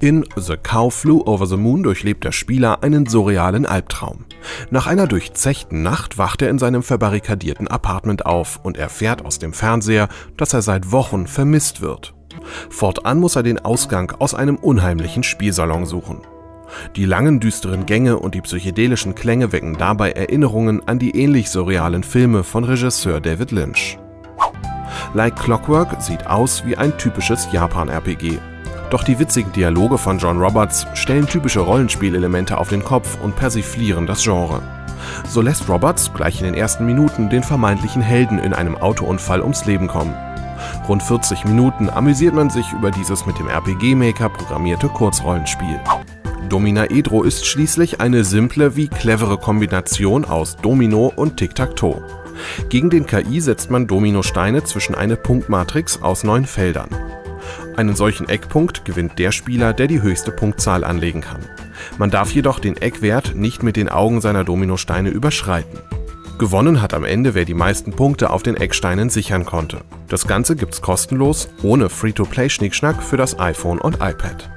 In The Cow Flew Over the Moon durchlebt der Spieler einen surrealen Albtraum. Nach einer durchzechten Nacht wacht er in seinem verbarrikadierten Apartment auf und erfährt aus dem Fernseher, dass er seit Wochen vermisst wird. Fortan muss er den Ausgang aus einem unheimlichen Spielsalon suchen. Die langen düsteren Gänge und die psychedelischen Klänge wecken dabei Erinnerungen an die ähnlich surrealen Filme von Regisseur David Lynch. Like Clockwork sieht aus wie ein typisches Japan-RPG doch die witzigen Dialoge von John Roberts stellen typische Rollenspielelemente auf den Kopf und persiflieren das Genre. So lässt Roberts gleich in den ersten Minuten den vermeintlichen Helden in einem Autounfall ums Leben kommen. Rund 40 Minuten amüsiert man sich über dieses mit dem RPG-Maker programmierte Kurzrollenspiel. Dominaedro ist schließlich eine simple wie clevere Kombination aus Domino und Tic-Tac-Toe. Gegen den KI setzt man Dominosteine zwischen eine Punktmatrix aus neun Feldern. Einen solchen Eckpunkt gewinnt der Spieler, der die höchste Punktzahl anlegen kann. Man darf jedoch den Eckwert nicht mit den Augen seiner Dominosteine überschreiten. Gewonnen hat am Ende, wer die meisten Punkte auf den Ecksteinen sichern konnte. Das Ganze gibt's kostenlos, ohne Free-to-Play-Schnickschnack für das iPhone und iPad.